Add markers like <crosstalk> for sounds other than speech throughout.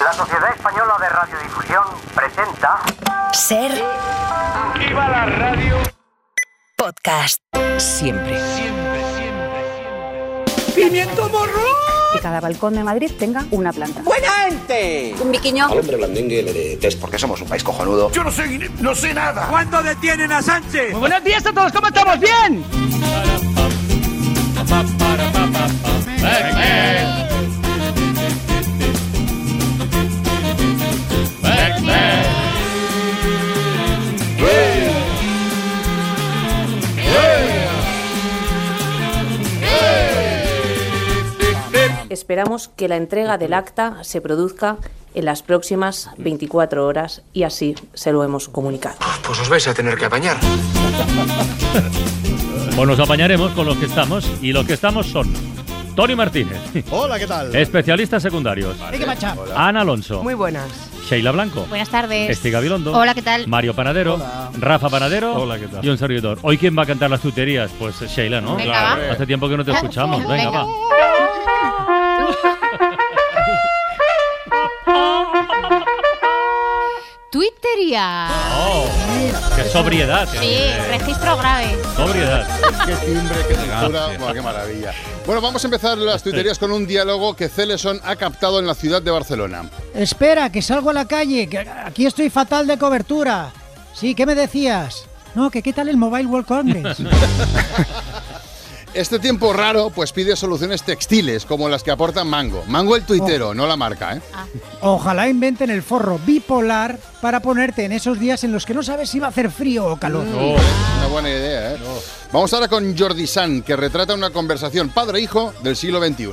La Sociedad Española de Radiodifusión presenta Ser ¡Viva la radio! podcast. Siempre. ¡Pimiento morro! que cada balcón de Madrid tenga una planta. ¡Buena gente! Un biquiño. Al hombre blandengue le detesto porque somos un país cojonudo. Yo no sé, no sé nada. ¿Cuándo detienen a Sánchez? Buenos días a todos, ¿cómo estamos? ¿Bien? Esperamos que la entrega del acta se produzca en las próximas 24 horas y así se lo hemos comunicado. Pues os vais a tener que apañar. <laughs> Pues nos apañaremos con los que estamos y los que estamos son Tony Martínez, Hola, ¿qué tal? especialistas secundarios, Ana Alonso, Muy buenas. Sheila Blanco, Buenas tardes. Esti Gabilondo, Hola, ¿qué tal? Mario Panadero, Rafa Panadero Hola, ¿qué tal? y un servidor. Hoy quién va a cantar las tuterías? Pues Sheila, ¿no? Venga, va. Hace tiempo que no te <laughs> escuchamos. Venga, Venga. va. Twittería. Oh, qué sobriedad. Sí, eh, registro grave. Sobriedad. <laughs> Qué timbre, qué textura. Qué maravilla. Bueno, vamos a empezar las tuiterías con un diálogo que Celeson ha captado en la ciudad de Barcelona. Espera, que salgo a la calle, que aquí estoy fatal de cobertura. Sí, ¿qué me decías? No, que qué tal el Mobile World Congress. <laughs> Este tiempo raro, pues pide soluciones textiles, como las que aporta Mango. Mango el tuitero, no la marca, ¿eh? Ojalá inventen el forro bipolar para ponerte en esos días en los que no sabes si va a hacer frío o calor. Oh, Una buena idea, ¿eh? Vamos ahora con Jordi San, que retrata una conversación padre-hijo del siglo XXI.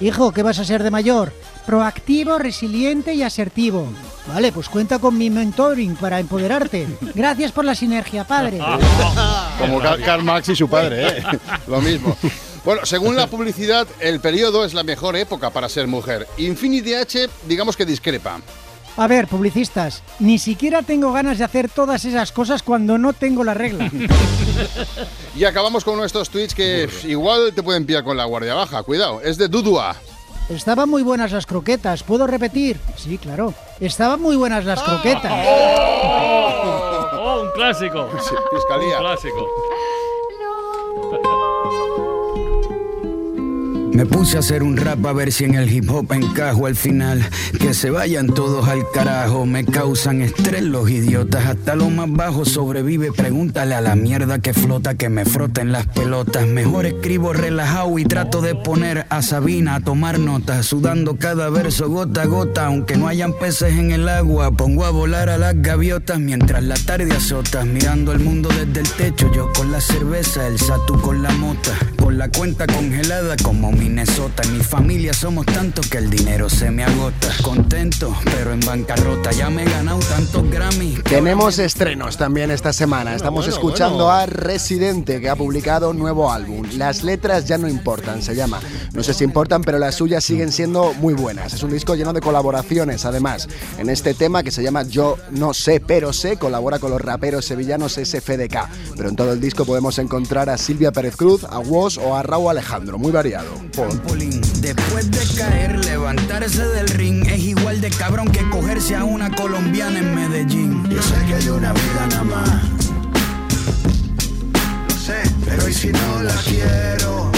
Hijo, ¿qué vas a ser de mayor? Proactivo, resiliente y asertivo. Vale, pues cuenta con mi mentoring para empoderarte. Gracias por la sinergia, padre. <laughs> Como Karl Marx y su padre, ¿eh? <laughs> Lo mismo. Bueno, según la publicidad, el periodo es la mejor época para ser mujer. Infinity H, digamos que discrepa. A ver, publicistas, ni siquiera tengo ganas de hacer todas esas cosas cuando no tengo la regla. <laughs> Y acabamos con nuestros tweets que igual te pueden pillar con la guardia baja. Cuidado, es de Dudua. Estaban muy buenas las croquetas, ¿puedo repetir? Sí, claro. Estaban muy buenas las croquetas. oh, oh, un clásico. Sí, fiscalía. Un clásico. Me puse a hacer un rap a ver si en el hip hop encajo al final. Que se vayan todos al carajo, me causan estrés los idiotas. Hasta lo más bajo sobrevive, pregúntale a la mierda que flota, que me froten las pelotas. Mejor escribo relajado y trato de poner a Sabina a tomar notas. Sudando cada verso gota a gota, aunque no hayan peces en el agua. Pongo a volar a las gaviotas mientras la tarde azota. Mirando el mundo desde el techo, yo con la cerveza, el satu con la mota. Con la cuenta congelada como Minnesota. En mi familia somos tantos que el dinero se me agota. Contento, pero en bancarrota. Ya me he ganado tantos Grammys. que Tenemos estrenos también esta semana. Estamos bueno, escuchando bueno. a Residente, que ha publicado un nuevo álbum. Las letras ya no importan, se llama. No sé si importan, pero las suyas siguen siendo muy buenas. Es un disco lleno de colaboraciones, además. En este tema que se llama Yo no sé, pero sé, colabora con los raperos sevillanos SFDK. Pero en todo el disco podemos encontrar a Silvia Pérez Cruz, a Woz o a Raúl Alejandro. Muy variado. Trampolín. Después de caer, levantarse del ring es igual de cabrón que cogerse a una colombiana en Medellín. Yo sé que hay una vida nada más. Lo sé, pero ¿y si no la quiero?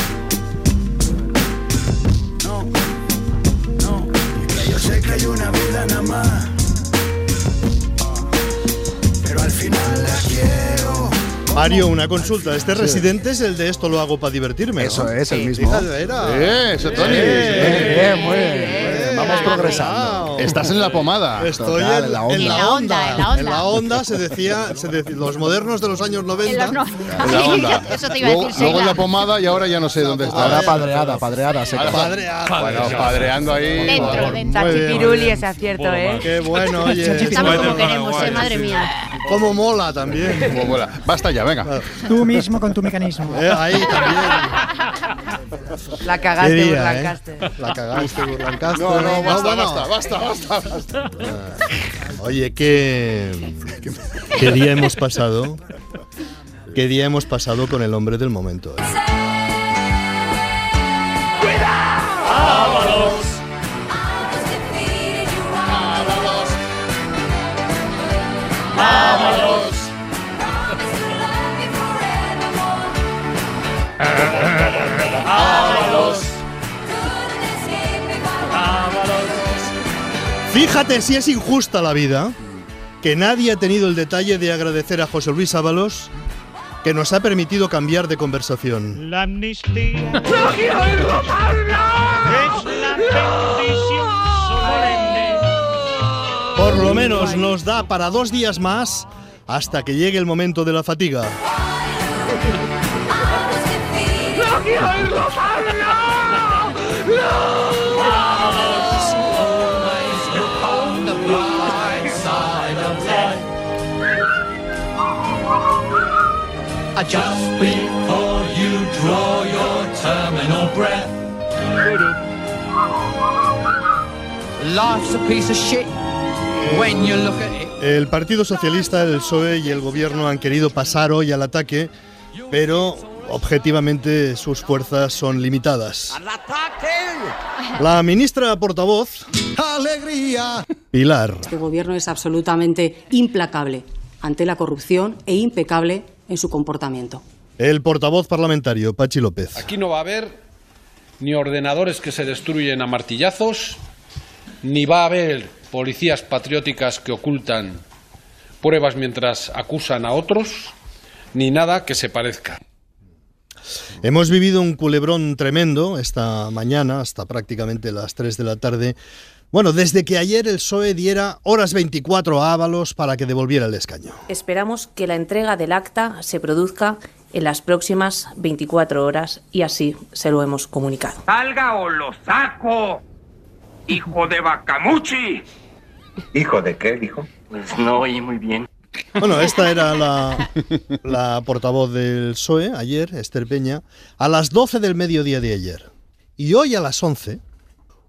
No, no, que yo sé que hay una vida nada más. Pero al final la quiero. Mario, una consulta. Este residente es el de esto lo hago para divertirme. ¿no? Eso es, el mismo. Eso, Tony. Bien, bien, muy bien. Vamos progresando. Estás en la pomada. Estoy Total, en, la onda. en la onda. en la onda. En la onda se decía, se decía- los modernos de los años 90. En los no- En la onda. <laughs> Eso te iba a luego, decir, luego en la pomada y ahora ya no sé dónde está. Ahora padreada, padreada. Se Ahora padreada. Bueno, padreando ahí. Dentro, dentro. Chachipiruli ese acierto, ¿eh? Qué bueno, oye. Estamos como queremos, ¿eh? Madre mía. Cómo mola también. Cómo mola. Basta ya, venga. Tú mismo con tu mecanismo. Eh, ahí también. La cagaste, día, Burlancaster. ¿eh? La cagaste, Burlancaster. No, no, basta, bueno. basta, basta, basta, basta. Oye, ¿qué, qué día hemos pasado? ¿Qué día hemos pasado con el hombre del momento? eh? ¡Vámonos! ¡Vámonos! Fíjate si es injusta la vida que nadie ha tenido el detalle de agradecer a José Luis Ábalos que nos ha permitido cambiar de conversación. La amnistía. ¡No <laughs> quiero ¡Es la bendición! Lo menos nos da para dos días más hasta que llegue el momento de la fatiga. ¡No quiero más! ¡No! ¡No! Just before you draw your terminal breath. Life's a piece of shit El Partido Socialista, el PSOE y el Gobierno han querido pasar hoy al ataque, pero objetivamente sus fuerzas son limitadas. La ministra portavoz, ¡Alegría! Pilar, Este gobierno es absolutamente implacable ante la corrupción e impecable en su comportamiento. el portavoz parlamentario, Pachi López. Aquí no va a haber ni ordenadores que se destruyen a martillazos, ni va a haber policías patrióticas que ocultan pruebas mientras acusan a otros, ni nada que se parezca. Hemos vivido un culebrón tremendo esta mañana, hasta prácticamente las 3 de la tarde. Bueno, desde que ayer el PSOE diera horas 24 a Ábalos para que devolviera el escaño. Esperamos que la entrega del acta se produzca en las próximas 24 horas y así se lo hemos comunicado. ¡Salga o lo saco! ¡Hijo de Bacamuchi! ¿Hijo de qué, dijo? Pues no oye muy bien. Bueno, esta era la, la portavoz del PSOE ayer, Esther Peña, a las 12 del mediodía de ayer. Y hoy a las 11,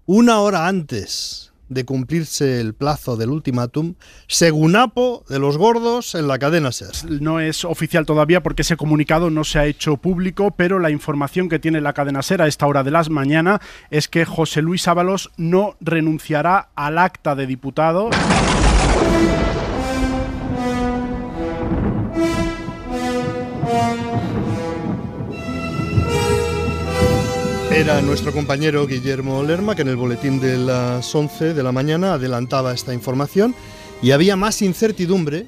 una hora antes de cumplirse el plazo del ultimátum, segunapo de los gordos en la cadena SER. No es oficial todavía porque ese comunicado no se ha hecho público, pero la información que tiene la cadena SER a esta hora de las mañana es que José Luis Ábalos no renunciará al acta de diputado. Era nuestro compañero Guillermo Lerma que en el boletín de las 11 de la mañana adelantaba esta información y había más incertidumbre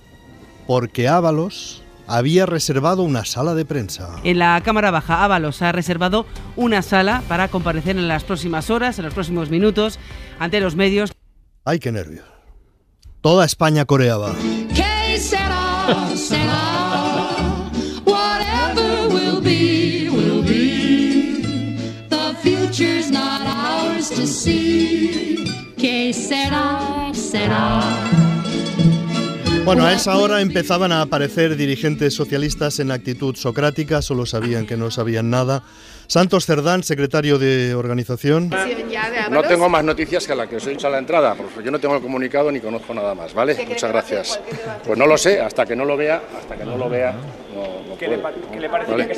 porque Ábalos había reservado una sala de prensa. En la Cámara Baja, Ábalos ha reservado una sala para comparecer en las próximas horas, en los próximos minutos, ante los medios. ¡Ay, qué nervios! Toda España coreaba. Será, será. See. Que será, será. Bueno, a esa hora empezaban a aparecer dirigentes socialistas en actitud socrática, solo sabían que no sabían nada. Santos Cerdán, secretario de organización. No tengo más noticias que la que os he dicho a la entrada, porque yo no tengo el comunicado ni conozco nada más, ¿vale? Muchas gracias. Pues no lo sé, hasta que no lo vea, hasta que no lo vea, no, no puedo. ¿Vale?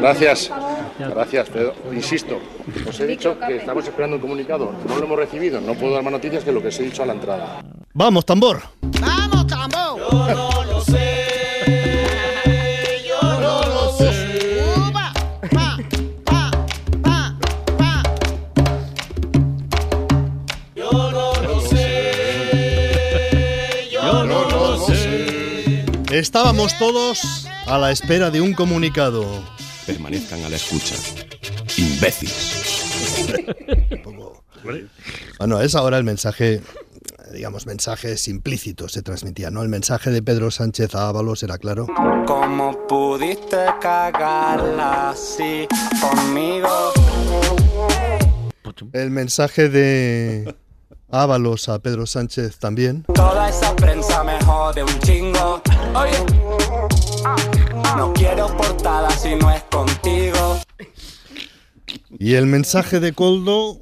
Gracias, gracias, pero insisto, os he dicho que estamos esperando un comunicado, no lo hemos recibido, no puedo dar más noticias que lo que os he dicho a la entrada. Vamos, tambor. ¡Vamos, tambo! Estábamos todos a la espera de un comunicado. Permanezcan a la escucha. Imbéciles. <laughs> Bueno, a esa hora el mensaje, digamos, mensajes implícitos se transmitía, ¿no? El mensaje de Pedro Sánchez a Ábalos era claro. ¿Cómo pudiste cagarla así conmigo? El mensaje de Ábalos a Pedro Sánchez también. Toda esa prensa me jode un chingo. Oye, no quiero portada si no es contigo. Y el mensaje de Coldo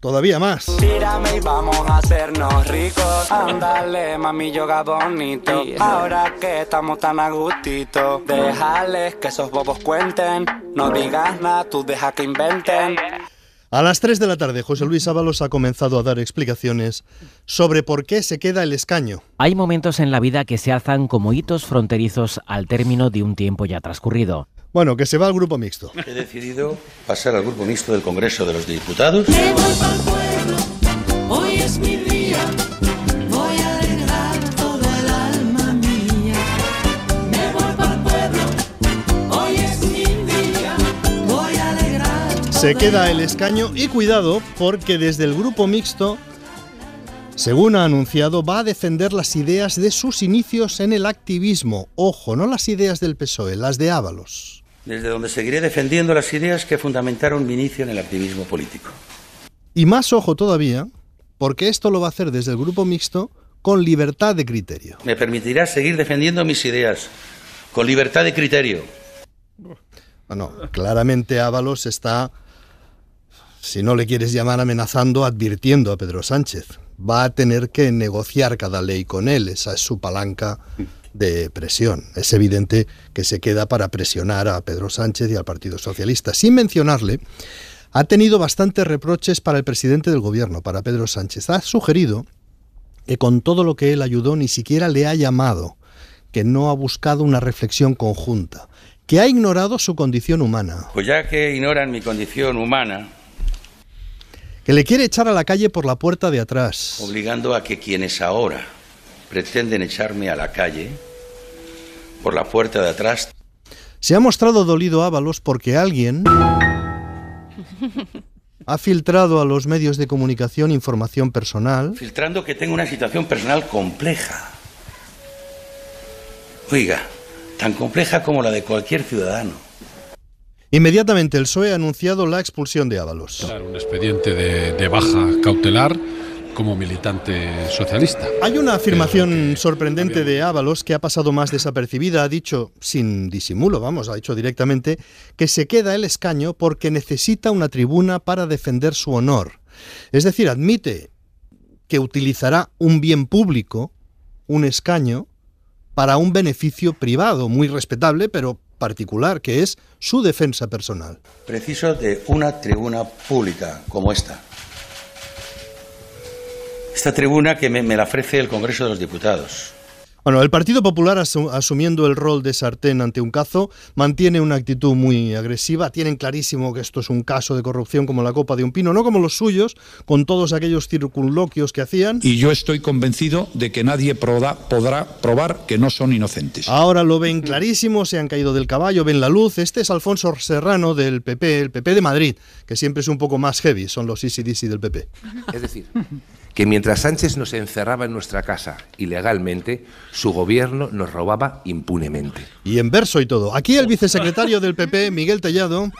todavía más. Tírame y vamos a hacernos ricos. Ándale, mami, yoga bonito. Ahora que estamos tan a gustito, déjales que esos bobos cuenten. No digas nada, tú deja que inventen. A las 3 de la tarde, José Luis Ábalos ha comenzado a dar explicaciones sobre por qué se queda el escaño. Hay momentos en la vida que se alzan como hitos fronterizos al término de un tiempo ya transcurrido. Bueno, que se va al grupo mixto. He decidido pasar al grupo mixto del Congreso de los Diputados. Hoy es mi día, Se queda el escaño y cuidado porque desde el grupo mixto, según ha anunciado, va a defender las ideas de sus inicios en el activismo. Ojo, no las ideas del PSOE, las de Ábalos. Desde donde seguiré defendiendo las ideas que fundamentaron mi inicio en el activismo político. Y más ojo todavía, porque esto lo va a hacer desde el grupo mixto con libertad de criterio. Me permitirá seguir defendiendo mis ideas con libertad de criterio. Bueno, claramente Ábalos está, si no le quieres llamar amenazando, advirtiendo a Pedro Sánchez. Va a tener que negociar cada ley con él, esa es su palanca de presión. Es evidente que se queda para presionar a Pedro Sánchez y al Partido Socialista. Sin mencionarle, ha tenido bastantes reproches para el presidente del gobierno, para Pedro Sánchez. Ha sugerido que con todo lo que él ayudó ni siquiera le ha llamado, que no ha buscado una reflexión conjunta, que ha ignorado su condición humana, Pues ya que ignoran mi condición humana, que le quiere echar a la calle por la puerta de atrás. obligando a que quienes ahora pretenden echarme a la calle por la puerta de atrás, Se ha mostrado dolido Ábalos porque alguien <laughs> ha filtrado a los medios de comunicación información personal filtrando que tengo una situación personal compleja. Oiga, tan compleja como la de cualquier ciudadano. Inmediatamente el PSOE ha anunciado la expulsión de Ábalos. Un expediente de, de baja cautelar como militante socialista. Hay una afirmación sorprendente de Ábalos que ha pasado más desapercibida. Ha dicho, sin disimulo, vamos, ha dicho directamente, que se queda el escaño porque necesita una tribuna para defender su honor. Es decir, admite que utilizará un bien público, un escaño, para un beneficio privado, muy respetable, pero particular, que es su defensa personal. Preciso de una tribuna pública como esta. Esta tribuna que me, la ofrece el Congreso de los Diputados. Bueno, el Partido Popular, asu- asumiendo el rol de sartén ante un cazo, mantiene una actitud muy agresiva. Tienen clarísimo que esto es un caso de corrupción como la copa de un pino, no como los suyos, con todos aquellos circunloquios que hacían. Y yo estoy convencido de que nadie proda- podrá probar que no son inocentes. Ahora lo ven clarísimo, se han caído del caballo, ven la luz. Este es Alfonso Serrano del PP, el PP de Madrid, que siempre es un poco más heavy, son los ECDC del PP. Es decir, que mientras Sánchez nos encerraba en nuestra casa ilegalmente, su gobierno nos robaba impunemente. Y en verso y todo. Aquí el vicesecretario del PP, Miguel Tellado,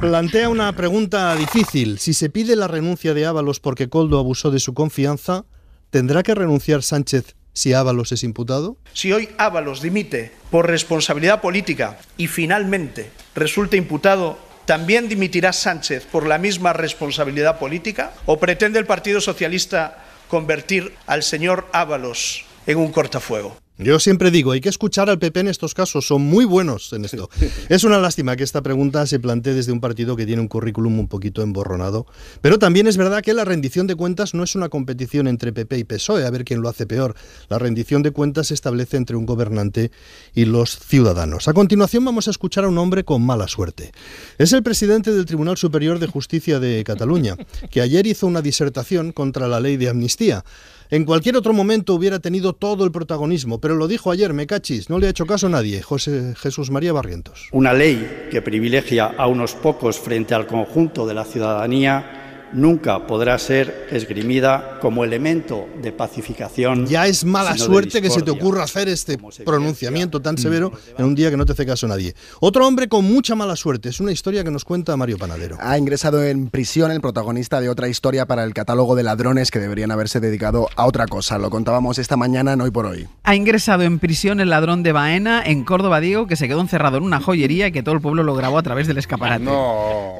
plantea una pregunta difícil. Si se pide la renuncia de Ábalos porque Coldo abusó de su confianza, ¿tendrá que renunciar Sánchez si Ábalos es imputado? Si hoy Ábalos dimite por responsabilidad política y finalmente resulta imputado, ¿también dimitirá Sánchez por la misma responsabilidad política? ¿O pretende el Partido Socialista convertir al señor Ábalos en un cortafuego? Yo siempre digo, hay que escuchar al PP en estos casos, son muy buenos en esto. <laughs> Es una lástima que esta pregunta se plantee desde un partido que tiene un currículum un poquito emborronado, pero también es verdad que la rendición de cuentas no es una competición entre PP y PSOE, a ver quién lo hace peor. La rendición de cuentas se establece entre un gobernante y los ciudadanos. A continuación vamos a escuchar a un hombre con mala suerte. Es el presidente del Tribunal Superior de Justicia de Cataluña, que ayer hizo una disertación contra la ley de amnistía. En cualquier otro momento hubiera tenido todo el protagonismo, pero lo dijo ayer, me cachis, no le ha hecho caso a nadie, José Jesús María Barrientos. Una ley que privilegia a unos pocos frente al conjunto de la ciudadanía nunca podrá ser esgrimida como elemento de pacificación. Ya es mala suerte que se te ocurra hacer este pronunciamiento tan severo en un día que no te hace caso nadie. Otro hombre con mucha mala suerte, es una historia que nos cuenta Mario Panadero. Ha ingresado en prisión el protagonista de otra historia para el catálogo de ladrones que deberían haberse dedicado a otra cosa. Lo contábamos esta mañana en Hoy por Hoy. Ha ingresado en prisión el ladrón de Baena en Córdoba, Diego, que se quedó encerrado en una joyería y que todo el pueblo lo grabó a través del escaparate.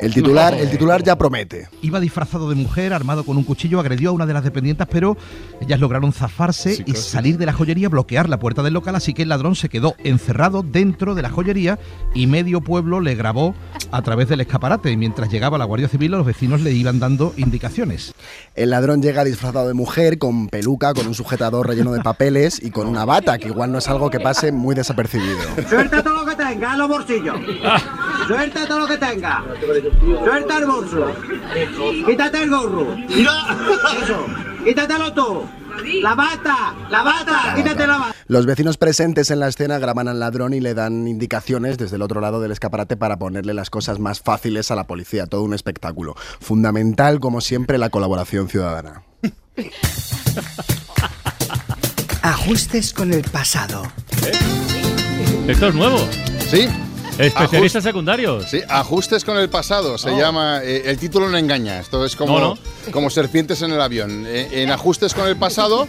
El titular, el titular ya promete. Iba disfrazado de mujer, armado con un cuchillo, agredió a una de las dependientes, pero ellas lograron zafarse y salir de la joyería, bloquear la puerta del local, así que el ladrón se quedó encerrado dentro de la joyería y medio pueblo le grabó a través del escaparate. Y mientras llegaba la Guardia Civil, los vecinos le iban dando indicaciones. El ladrón llega disfrazado de mujer, con peluca, con un sujetador relleno de papeles y con una bata, que igual no es algo que pase muy desapercibido. Suelta todo lo que tenga en los bolsillos. Suelta todo lo que tenga. Suelta el bolso. Quítate el gorro. Eso. Quítatelo todo. La bata, la bata, quítate la bata. Los vecinos presentes en la escena graban al ladrón y le dan indicaciones desde el otro lado del escaparate para ponerle las cosas más fáciles a la policía. Todo un espectáculo. Fundamental, como siempre, la colaboración ciudadana. Ajustes con el pasado. Esto es nuevo. Sí. Especialistas secundarios. Sí, ajustes con el pasado. Se Oh. llama. eh, el título no engaña. Esto es como, No, como serpientes en el avión. Eh, en ajustes con el pasado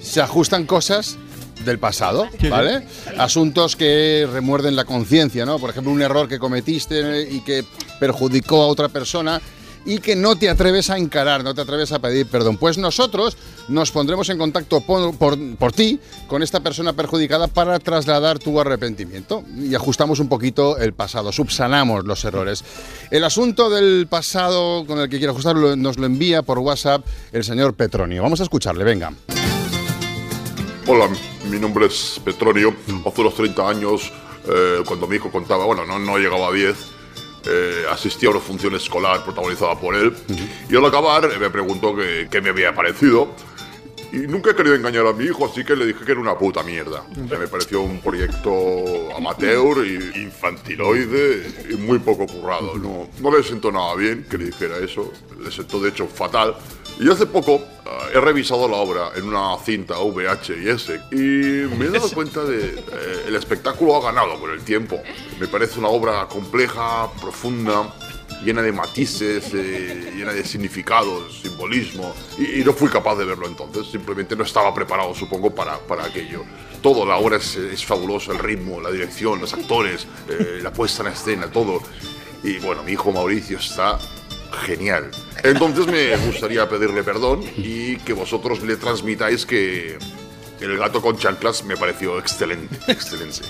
se ajustan cosas del pasado. ¿vale? Asuntos que remuerden la conciencia, ¿no? Por ejemplo, un error que cometiste y que perjudicó a otra persona y que no te atreves a encarar, no te atreves a pedir perdón. Pues nosotros nos pondremos en contacto por, por- por ti con esta persona perjudicada para trasladar tu arrepentimiento y ajustamos un poquito el pasado, subsanamos los errores. El asunto del pasado con el que quiero ajustarlo nos lo envía por WhatsApp el señor Petronio. Vamos a escucharle, venga. Hola, mi nombre es Petronio. Hace unos 30 años, eh, cuando mi hijo contaba, bueno, no, no llegaba a 10, eh, asistí a una función escolar protagonizada por él. Y al acabar eh, me preguntó qué me había parecido. Y nunca he querido engañar a mi hijo, así que le dije que era una puta mierda. O sea, me pareció un proyecto amateur, y infantiloide y muy poco currado. No, no le sentó nada bien que le dijera eso, le sentó de hecho fatal. Y hace poco ah, he revisado la obra en una cinta VHS y me he dado cuenta de eh, el espectáculo ha ganado con el tiempo. Me parece una obra compleja, profunda, llena de matices, eh, llena de significados, simbolismo, y, y no fui capaz de verlo entonces, simplemente no estaba preparado, supongo, para, para aquello. Todo, la obra es, es fabuloso, el ritmo, la dirección, los actores, eh, la puesta en escena, todo. Y bueno, mi hijo Mauricio está genial. Entonces me gustaría pedirle perdón y que vosotros le transmitáis que el gato con chanclas me pareció excelente, excelente.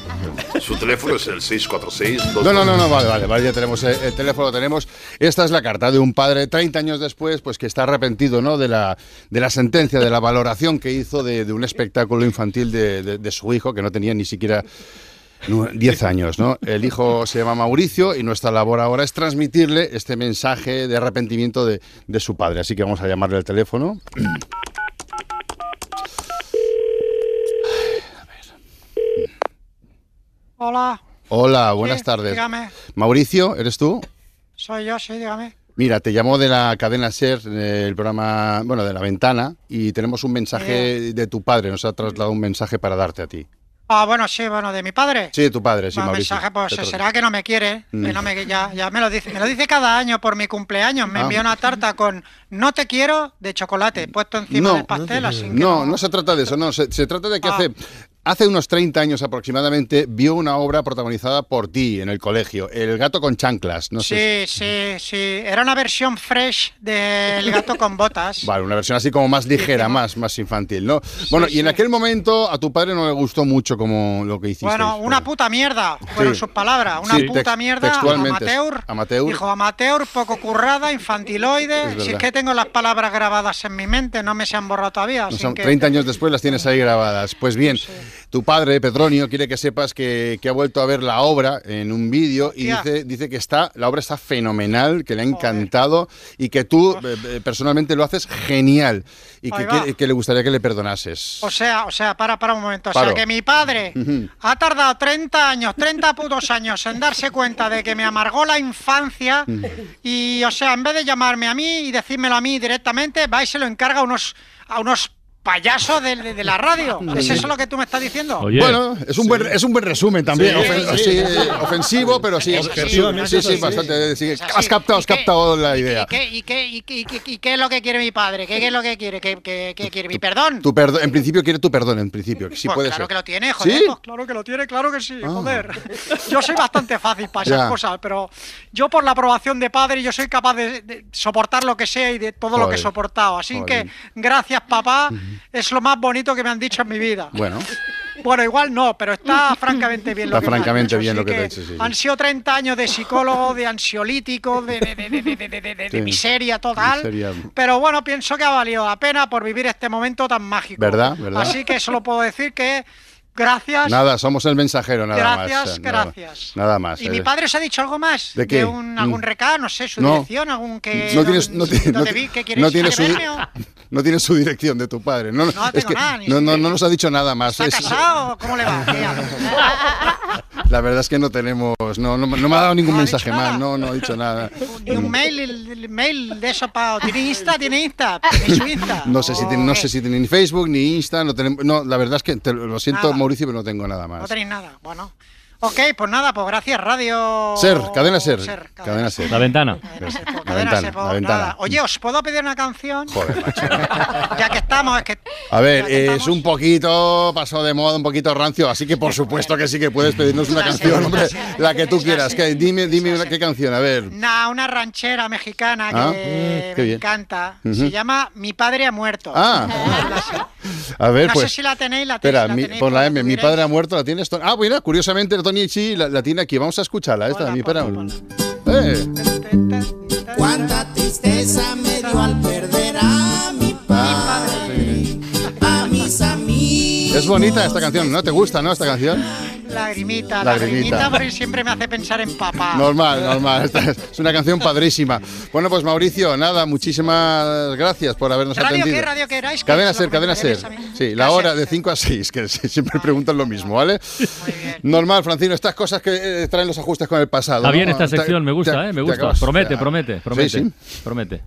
Su teléfono es el 646 No, no, no, no, vale, vale, vale, ya tenemos el, el teléfono, tenemos. Esta es la carta de un padre 30 años después, pues que está arrepentido, ¿no? De la, de la sentencia, de la valoración que hizo de, un espectáculo infantil de, de- su hijo, que no tenía ni siquiera 10 años, ¿no? El hijo se llama Mauricio y nuestra labor ahora es transmitirle este mensaje de arrepentimiento de, de su padre. Así que vamos a llamarle al teléfono. <clears throat> Hola, Hola, buenas Sí, tardes. dígame. Mauricio, ¿eres tú? soy yo, sí, dígame. Mira, te llamo de la cadena SER, el programa, bueno, de la ventana, y tenemos un mensaje de tu padre, nos ha trasladado un mensaje para darte a ti. Ah, bueno, sí, bueno, de mi padre. Sí, de tu padre, sí, Bueno, Mauricio. mensaje, pues Te será que no me quiere, que Mm. no me, ya, ya me lo dice, me lo dice cada año por mi cumpleaños, me Ah. envía una tarta con no te quiero de chocolate puesto encima No, del pastel, así que No, no se trata de eso, no, se, se trata de que Ah. hace, hace unos 30 años aproximadamente vio una obra protagonizada por ti en el colegio, El gato con chanclas, no sé. Sí, sí, sí, era una versión fresh del gato con botas. <laughs> Vale, una versión así como más ligera, más, más infantil, ¿no? Bueno, y en aquel momento a tu padre no le gustó mucho como lo que hiciste. Bueno, una puta mierda, fueron Sí. sus palabras, una Sí, puta tex- mierda, textualmente, amateur, amateur. Dijo amateur, poco currada, infantiloide. Es si es que tengo las palabras grabadas en mi mente, no me se han borrado todavía. No así son- que 30 años después las tienes ahí grabadas. Pues bien, tu padre, Petronio, quiere que sepas que, que ha vuelto a ver la obra en un vídeo y dice, dice que está, la obra está fenomenal, que le ha encantado y que tú eh, eh, personalmente lo haces genial y que, que- que le gustaría que le perdonases. O sea, o sea, para, para un momento. O Paro. sea, que mi padre ha tardado 30 años, 30 putos años en darse cuenta de que me amargó la infancia y, o sea, en vez de llamarme a mí y decírmelo a mí directamente, va y se lo encarga a unos, a unos payasos de, de- de la radio. <laughs> ¿Es eso lo que tú me estás diciendo? bueno, es un, buen, es un buen resumen también, Sí, ofen- sí, sí, sí. ofensivo, pero sí, sí, sí, bastante. sí, has captado, has captado la idea. ¿Y qué, y, qué, y, qué, y qué- y qué es lo que quiere mi padre? ¿Qué, qué es lo que quiere? ¿Qué, qué- qué quiere? ¿Mi perdón? Tu perdón, en principio quiere tu perdón, en principio, sí Pues puede claro ser. que lo tiene, joder. ¿Sí? pues claro que lo tiene, claro que sí, joder. Yo soy bastante fácil para esas Ya. cosas, pero yo por la aprobación de padre, yo soy capaz de, de soportar lo que sea y de todo lo que he soportado. Así Joder. que gracias, papá. Es lo más bonito que me han dicho en mi vida. Bueno, Bueno, igual no, pero está <laughs> francamente bien lo Está que me han francamente dicho, bien lo que te he dicho, sí. Han sido 30 años de psicólogo, de ansiolítico, de, de, de, de, de, de, de- de Sí. miseria total. Miseria. Pero bueno, pienso que ha valido la pena por vivir este momento tan mágico. ¿Verdad? ¿Verdad? Así que solo puedo decir que gracias. nada, somos el mensajero, nada más. Gracias, eh, gracias. Nada más. ¿Y mi eh. padre os ha dicho algo más? ¿De qué? un, algún Mm. recado? No sé, su No. dirección, algún que... No tienes, no, ti- no ¿Dónde ti- vi? ¿Qué quieres no tienes su, o- <laughs> no tiene su dirección de tu padre. No, No es tengo que nada, ni no, no, no nos ha dicho nada más. ¿Está Es- casado? ¿Cómo le va? <laughs> La verdad es que no tenemos, no, no, no me ha dado ningún mensaje más, no, no ha dicho nada. Ni un mail, el, el mail de eso para... ¿Tiene Insta? ¿Tiene Insta? ¿Tiene Insta? No sé si tiene, no sé si tiene ni Facebook ni Insta, no tenemos, no, la verdad es que te- lo siento Nada. Mauricio, pero no tengo nada No más. tenéis nada. Bueno. Ok, pues nada, pues gracias, Radio... Ser, cadena ser, cadena ser. La ventana. La Cadena ventana, Ser, pues la ventana. nada. Oye, ¿os puedo pedir una canción? Joder, macho. <laughs> Ya que estamos, es que... A ver, es un poquito pasado de moda, un poquito rancio, así que por <laughs> supuesto que sí que puedes pedirnos una canción, hombre, la que tú quieras. Que, dime, dime una, qué canción, a ver. Nah, una ranchera mexicana que Ah, mm, me encanta. Se llama Mi padre ha muerto. Ah. <laughs> A ver, no pues. sé si la tenéis, la tenéis. Espera, la mi- por la M, mi padre ha muerto, ¿la tienes? Ah, mira, curiosamente Tony sí la, la tiene aquí. Vamos a escucharla, esta, mi padre. Eh. Cuánta tristeza me dio al perder a mi padre, a mis amigos. Es bonita esta canción, ¿no? ¿Te gusta, no, esta canción? Lagrimita, Lagrimita. lagrimita, porque siempre me hace pensar en papá. Normal, normal. Esta es una canción padrísima. Bueno, pues Mauricio, nada, muchísimas gracias por habernos ¿Radio atendido. qué? ¿Radio erais? Que Cadena Ser, cadena Ser. Sí, la hora de 5 a 6, que <laughs> siempre preguntan lo mismo, ¿vale? Normal, Francino, estas cosas que eh, traen los ajustes con el pasado. Está ¿no? bien esta Te- sección, me gusta, te- ¿eh? Me gusta. acabas- Promete, te- promete, promete. Sí, sí. Promete.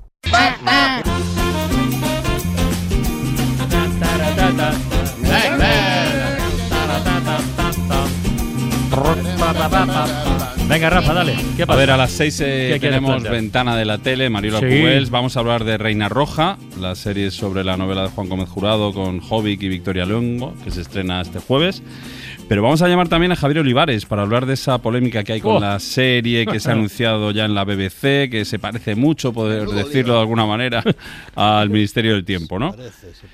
Venga, Rafa, dale. ¿Qué A pasa? ver, a las 6 ¿Qué quieres tenemos? Ventana de la Tele, Mariola Sí. Cubels. Vamos a hablar de Reina Roja, la serie sobre la novela de Juan Gómez Jurado con Jovic y Victoria Luengo, que se estrena este jueves. Pero vamos a llamar también a Javier Olivares para hablar de esa polémica que hay con Oh. la serie que se ha <laughs> anunciado ya en la BBC, que se parece mucho, poder decirlo de alguna manera, <laughs> al Ministerio del Tiempo, ¿no?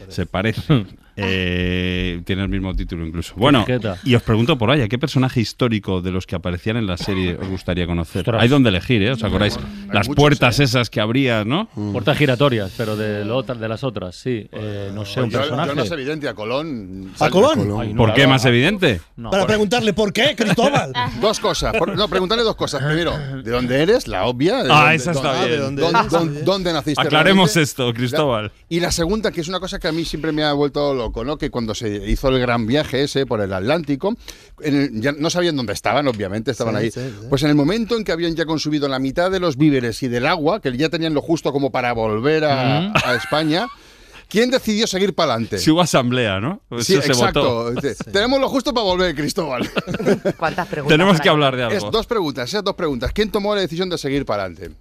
Se parece. <laughs> Eh, tiene el mismo título incluso. Bueno, y os pregunto por ahí, ¿a qué personaje histórico de los que aparecían en la serie os gustaría conocer? Ostras. Hay donde elegir, ¿eh? ¿Os acordáis? Las muchos, puertas esas que abría, ¿no? Puertas giratorias, pero de, lo otra- de las otras, sí. Eh, no sé, un Yo- yo personaje. más evidente, a Colón. ¿A Colón? Ay, no, ¿Por qué más evidente? No, Para por- preguntarle por qué, <laughs> Cristóbal. Dos cosas. Por- no, preguntarle dos cosas. Primero, ¿de dónde eres? La obvia. ¿De Ah, dónde- esa está dónde- bien. ¿Dónde, ¿Dónde dónde- naciste? Aclaremos realmente? esto, Cristóbal. Y la segunda, que es una cosa que a mí siempre me ha vuelto loco, ¿no? Que cuando se hizo el gran viaje ese por el Atlántico, en el- ya no sabían dónde estaban, obviamente, estaban Sí, ahí. sí, sí. Pues en el momento en que habían ya consumido la mitad de los víveres y del agua, que ya tenían lo justo como para volver a, Mm. a España, ¿quién decidió seguir para adelante? Si hubo asamblea, ¿no? Eso Sí, se exacto. votó. Tenemos lo justo para volver, Cristóbal. <laughs> ¿Cuántas preguntas? Tenemos que hablar de Es algo. dos preguntas, esas dos preguntas. ¿Quién tomó la decisión de seguir para adelante?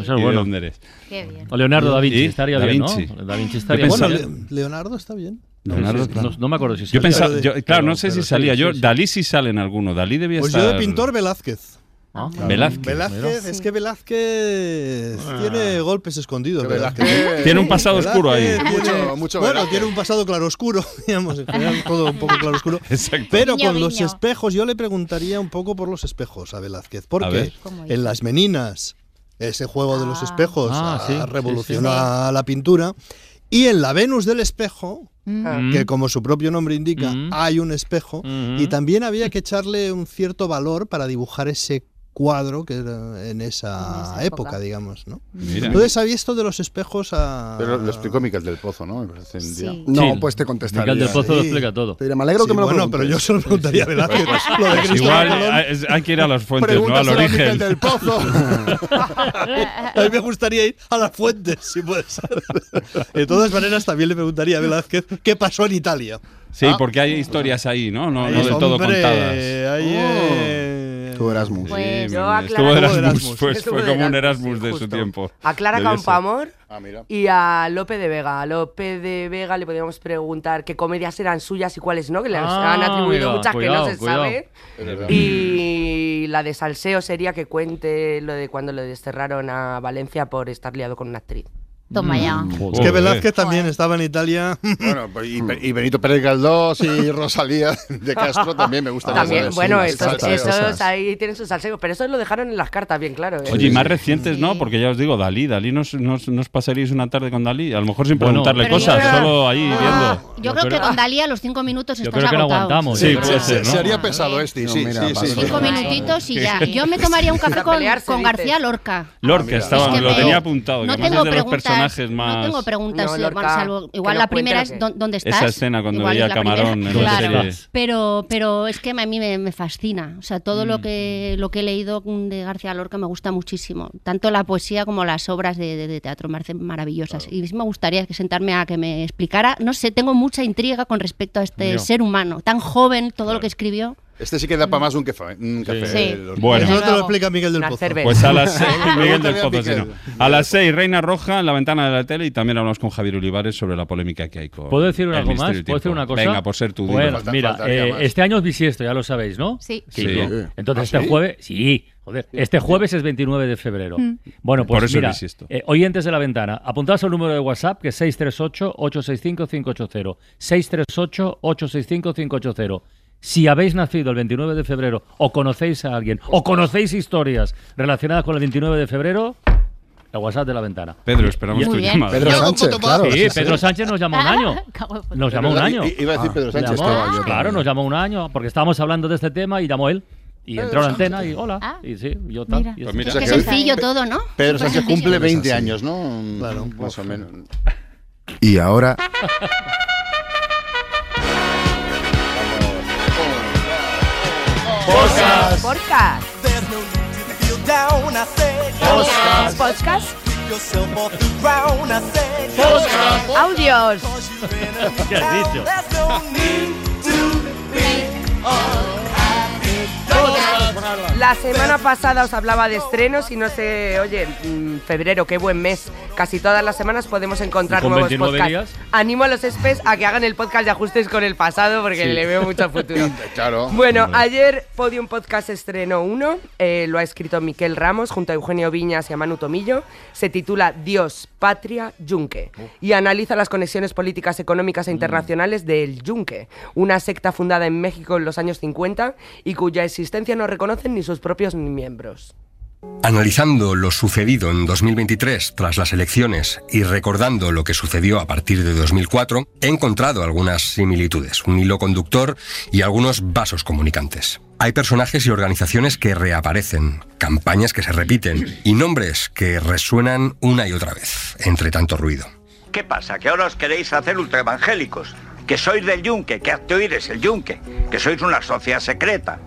Eso ¿Y es bueno. dónde eres? Qué bien. O Leonardo da Vinci, estaría Da bien. ¿no? Da Vinci estaría Yo Bueno, pensaba- Le- Leonardo está bien. Leonardo, no, sé, claro. no- no me acuerdo si Yo salía. pensaba, yo- claro, no sé si salía. yo. Dalí sí sale en alguno. Dalí debía Pues estar. yo de pintor Velázquez. Ah, Velázquez. Velázquez, es que Velázquez tiene golpes escondidos. Que Velázquez. Velázquez- Tiene un pasado Velázquez oscuro ahí. tiene- Mucho- mucho bueno, Velázquez. tiene un pasado claroscuro, <laughs> digamos, en general todo un poco claroscuro. <laughs> Exacto. Pero con los espejos, yo le preguntaría un poco por los espejos a Velázquez. A Porque. ¿Cómo en las meninas, ese juego de los espejos Ah, ah, sí, sí, revoluciona la pintura. Y en la Venus del espejo, Mm. que como su propio nombre indica, Mm. hay un espejo, Mm. y también había que echarle un cierto valor para dibujar ese cuadro que era en esa, esa época, época. digamos, ¿no? Mira. Entonces había esto de los espejos a... Pero lo explicó Miquel del Pozo, ¿no? Sí. No, Sí. pues te contestaría. Miguel del Pozo lo explica todo. Te diré, me alegro Sí, que me lo bueno, pero yo se lo preguntaría a Velázquez. lo de Pues igual Colón. hay, hay que ir a las fuentes, ¿no? Al a Miquel origen. del Pozo. <laughs> A mí me gustaría ir a las fuentes, si puede ser. De todas maneras, también le preguntaría a Velázquez qué pasó en Italia. Sí, Ah. porque hay historias ahí, ¿no? No, no del todo contadas. ahí, eh, Tú Erasmus. Pues yo estuvo Erasmus. Erasmus, pues, Estuvo fue de como un Erasmus, Erasmus sí, de su justo. tiempo. A Clara ser. Ah, mira. y a Lope de Vega. A Lope de Vega le podríamos preguntar qué comedias eran suyas y cuáles no, que le Ah, han atribuido muchas cuidado, que no se cuidado. sabe. Es verdad. Y la de Salseo sería que cuente lo de cuando le desterraron a Valencia por estar liado con una actriz. Toma ya. Es que Joder. Velázquez también estaba en Italia. Bueno, pues, y, y Benito Pérez Galdós y Rosalía de Castro también me gustaría También, saber. bueno, Sí, esos, ahí tienen su salseo, pero eso lo dejaron en las cartas bien claro. ¿eh? Oye, y más recientes, ¿no? Porque ya os digo, Dalí, Dalí, ¿nos, nos, nos pasaríais una tarde con Dalí? A lo mejor sin Bueno. preguntarle cosas, creo- solo ahí viendo. Yo creo que con Dalí a los cinco minutos Yo estás creo que lo agotado. aguantamos. Sí, yo creo puede que- ser, ¿no? Sería pesado este, No, sí, mira, sí, vale. sí. Cinco minutitos y ya. <laughs> Yo me tomaría un <laughs> café con. García Lorca. Lorca, mira. estaba, lo tenía apuntado. no tengo es de los preguntas personajes No más. tengo preguntas, No, Lorca, bueno, salvo- igual la primera es que- "¿Dó- ¿dónde estás? Esa escena cuando Igual veía a. Camarón en la Claro. serie. Pero, pero es que a mí me, me fascina. O sea, todo Mm. lo que lo que he leído de García Lorca me gusta muchísimo. Tanto la poesía como las obras de, de- de teatro me parecen maravillosas. Y sí me gustaría que sentarme a que me explicara. No sé, tengo mucha intriga con respecto a este Yo. ser humano tan joven, todo lo que escribió. Este sí que da para más un café. Un café Sí. Bueno. Eso te lo explica Miguel del Pozo. Pues a las <laughs> seis, Miguel del Pozo, sí, no. A las seis, Reina Roja en la ventana de la tele y también hablamos con Javier Olivares sobre la polémica que hay con. ¿Puedo decir algo más? ¿Puedo decir una cosa? Venga, por ser dilo. Bueno, Falta- mira, eh, este año es bisiesto, ya lo sabéis, ¿no? Sí. Sí. Entonces, ¿Ah, este sí? jueves, sí, joder, este jueves es 29 de febrero. Mm. Bueno, pues Por eso es mira, bisiesto. eh, oyentes de la ventana, apuntaos al número de WhatsApp que es 638-865-580. 638-865-580. Si habéis nacido el 29 de febrero o conocéis a alguien o conocéis historias relacionadas con el 29 de febrero, el WhatsApp de la ventana. Pedro, esperamos Muy tu bien. llamada. Pedro Sánchez, claro. Sí. Pedro Sánchez nos llamó un año. <laughs> Nos llamó un año. Iba a decir Pedro Sánchez. Llamó- estaba yo claro, nos llamó un año porque estábamos hablando de este tema y llamó él. Y entró a la antena y hola. Ah. Y sí, yo tal. Mira. Pues mira. Qué que- sencillo todo, ¿no? Pedro Sánchez cumple 20 así. años, ¿no? Claro. Más o menos. Y ahora <laughs> Podcast. Podcast. Podcast. Audios. <laughs> ¿Qué has dicho? La semana pasada os hablaba de estrenos y no sé, oye, mm, febrero, qué buen mes. Casi todas las semanas podemos encontrar ¿Y con nuevos 29 podcasts. días? Animo a los espes a que hagan el podcast de ajustes con el pasado porque Sí. le veo mucho futuro. <laughs> Claro. Bueno, ayer Podium Podcast estrenó uno, eh, lo ha escrito Miquel Ramos junto a Eugenio Viñas y a Manu Tomillo. Se titula Dios, Patria, Yunque y analiza las conexiones políticas, económicas e internacionales del Yunque, una secta fundada en México en los años 50 y cuya existencia no reconocen ni sus propios miembros. Analizando lo sucedido en 2023 tras las elecciones y recordando lo que sucedió a partir de 2004, he encontrado algunas similitudes, un hilo conductor y algunos vasos comunicantes. Hay personajes y organizaciones que reaparecen, campañas que se repiten y nombres que resuenan una y otra vez, entre tanto ruido. ¿Qué pasa? ¿Que ahora os queréis hacer ultraevangélicos? ¿Que sois del yunque? ¿Que hazte oír es el yunque? ¿Que sois una sociedad secreta?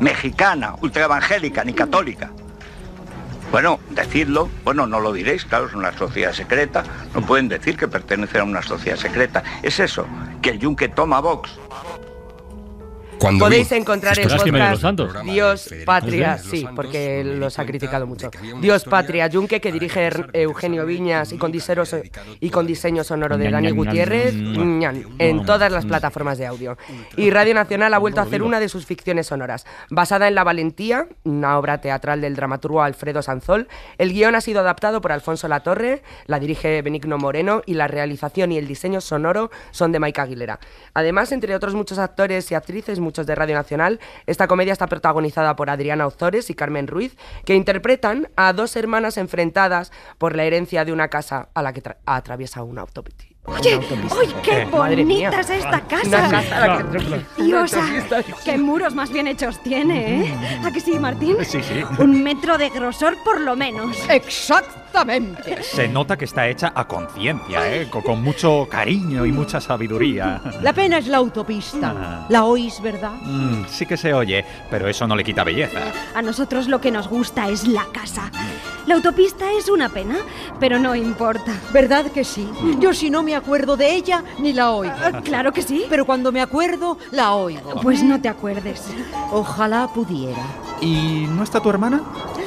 Mexicana, ultraevangélica, ni católica. Bueno, decidlo. Bueno, no lo diréis, claro, es una sociedad secreta. No pueden decir que pertenecen a una sociedad secreta. Es eso, que el yunque toma Vox. Cuando Podéis encontrar los podcast santos. Dios, Patria, de los sí, Santos, porque los ha criticado mucho. Dios, Patria, Yunque, que dirige Eugenio Viñas y con, diseño, y con diseño sonoro de Dani Gutiérrez, en todas las plataformas de audio. Y Radio Nacional ha vuelto a hacer una de sus ficciones sonoras. Basada en La Valentía, una obra teatral del dramaturgo Alfredo Sanzol, el guion ha sido adaptado por Alfonso Latorre, la dirige Benigno Moreno y la realización y el diseño sonoro son de Mike Aguilera. Además, entre otros muchos actores y actrices, muchos de Radio Nacional, esta comedia está protagonizada por Adriana Ozores y Carmen Ruiz, que interpretan a dos hermanas enfrentadas por la herencia de una casa a la que tra- atraviesa una autopista. Oye, ¡ay, qué mía. bonita es esta casa! Casa ¡Qué muros más bien hechos tiene, eh! ¿A que sí, Martín? Sí, sí. Un metro de grosor por lo menos. Exactamente. Se nota que está hecha a conciencia, ¿eh? con, con mucho cariño y mucha sabiduría. La pena es la autopista. Ah. ¿La oís, verdad? Mm, sí que se oye, pero eso no le quita belleza. A nosotros lo que nos gusta es la casa. La autopista es una pena, pero no importa. ¿Verdad que sí? Yo si no me acuerdo de ella, ni la oigo. Claro que sí. Pero cuando me acuerdo, la oigo. Pues no te acuerdes. Ojalá pudiera. ¿Y no está tu hermana?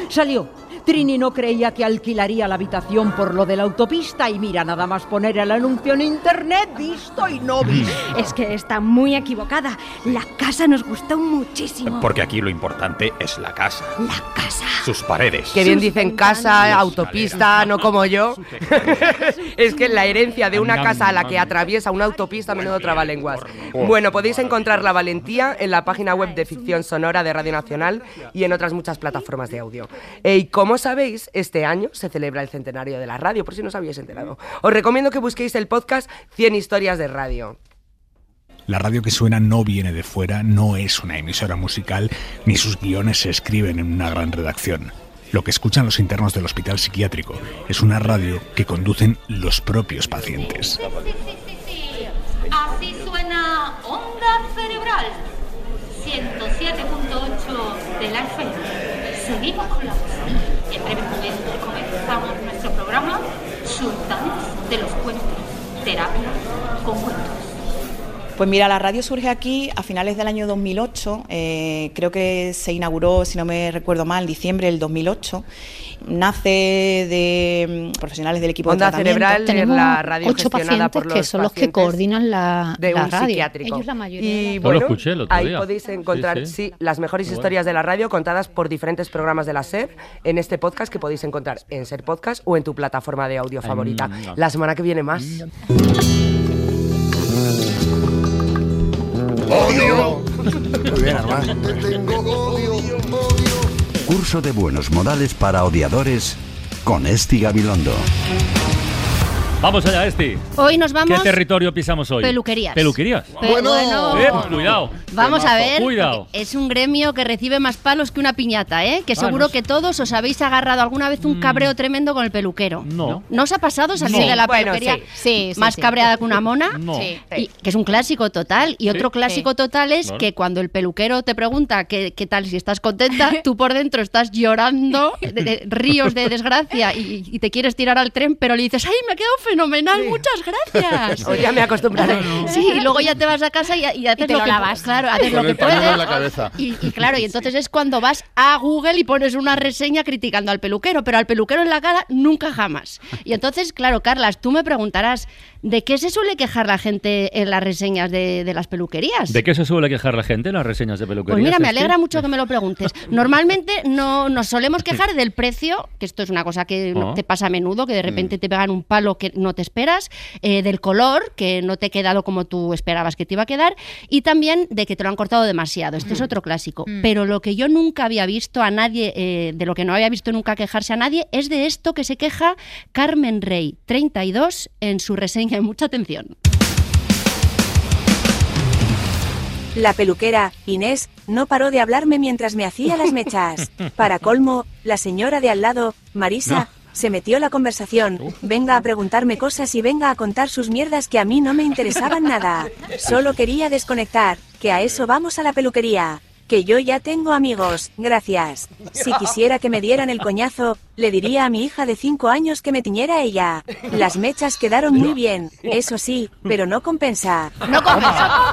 Salió. Trini no creía que alquilaría la habitación por lo de la autopista y mira, nada más poner el anuncio en internet, visto y no visto. Es que está muy equivocada. La casa nos gustó muchísimo. Porque aquí lo importante es la casa. La casa. Sus paredes. Que bien dicen casa, autopista, no como yo. <laughs> es que la herencia de una casa a la que atraviesa una autopista, menudo trabalenguas. Bueno, podéis encontrar La Valentía en la página web de ficción sonora de Radio Nacional y en otras muchas plataformas de audio. Y como sabéis, este año se celebra el centenario de la radio, por si no os habíais enterado. Os recomiendo que busquéis el podcast 100 historias de radio. La radio que suena no viene de fuera, no es una emisora musical, ni sus guiones se escriben en una gran redacción. lo que escuchan los internos del hospital psiquiátrico. Es una radio que conducen los propios pacientes. Así suena Onda Cerebral, 107.8 de la FM. Seguimos con la música. Comenzamos nuestro programa Sultanes de los Cuentos. Terapia con cuentos. Pues mira, la radio surge aquí a finales del año 2008, eh, creo que se inauguró, si no me recuerdo mal, en diciembre del 2008. Nace de mm, profesionales del equipo Onda de tratamiento. Cerebral es Tenemos la radio ocho gestionada por pacientes que los son los que coordinan la, de la un radio. psiquiátrico. Ellos la mayoría. Y de la- Yo bueno, lo escuché el otro ahí día. podéis encontrar sí. sí, las mejores Bueno. historias de la radio contadas por diferentes programas de la SER en este podcast que podéis encontrar en SER Podcast o en tu plataforma de audio favorita. mm, La semana que viene más. ¡Odio! <laughs> Muy bien, Armando. Curso de buenos modales para odiadores con Esti Gabilondo. Vamos allá, Esti. Hoy nos vamos. ¿Qué territorio pisamos hoy? Peluquerías. ¿Peluquerías? Pe- bueno. Eh, cuidado. Vamos a ver, Cuidado. es un gremio que recibe más palos que una piñata, ¿eh? Que seguro no que todos os habéis agarrado alguna vez un cabreo tremendo con el peluquero. No. ¿No os ha pasado salir No. de la Bueno, peluquería sí, sí, sí, más sí. cabreada que una mona? No. Sí. Y- que es un clásico total. Y Sí. otro clásico Sí. total es Claro. que cuando el peluquero te pregunta qué, qué tal, si estás contenta, <laughs> tú por dentro estás llorando, de, de ríos de desgracia y, y te quieres tirar al tren, pero le dices, ¡ay, me ha quedado fenomenal! Muchas gracias. <laughs> O ya me acostumbraré. Sí, y luego ya te vas a casa y, y haces te lo, lo que lavas. Claro, haces Con lo que puedes. en la cabeza. Y, y claro, y entonces es cuando vas a Google y pones una reseña criticando al peluquero, pero al peluquero en la cara nunca jamás. Y entonces, claro, Carlas, tú me preguntarás, ¿de qué se suele quejar la gente en las reseñas de, de las peluquerías? ¿De qué se suele quejar la gente en las reseñas de peluquería? Pues mira, me alegra mucho que me lo preguntes. <laughs> Normalmente no nos solemos quejar del precio, que esto es una cosa que no Ah. te pasa a menudo, que de repente te pegan un palo que no te esperas, eh, del color, que no te ha quedado como tú esperabas que te iba a quedar, y también de que te lo han cortado demasiado. Esto es otro clásico. Pero lo que yo nunca había visto a nadie, eh, de lo que no había visto nunca quejarse a nadie, es de esto que se queja Carmen Rey, 32, en su reseña. Mucha atención. La peluquera, Inés, no paró de hablarme mientras me hacía las mechas. <laughs> Para colmo, la señora de al lado, Marisa, se metió la conversación. Venga a preguntarme cosas y venga a contar sus mierdas que a mí no me interesaban nada. <laughs> Solo quería desconectar, que a eso vamos a la peluquería. Que yo ya tengo amigos, gracias. Si <laughs> quisiera que me dieran el coñazo, le diría a mi hija de 5 años que me tiñera ella. Las mechas quedaron muy bien, eso sí, pero no compensa. No compensa.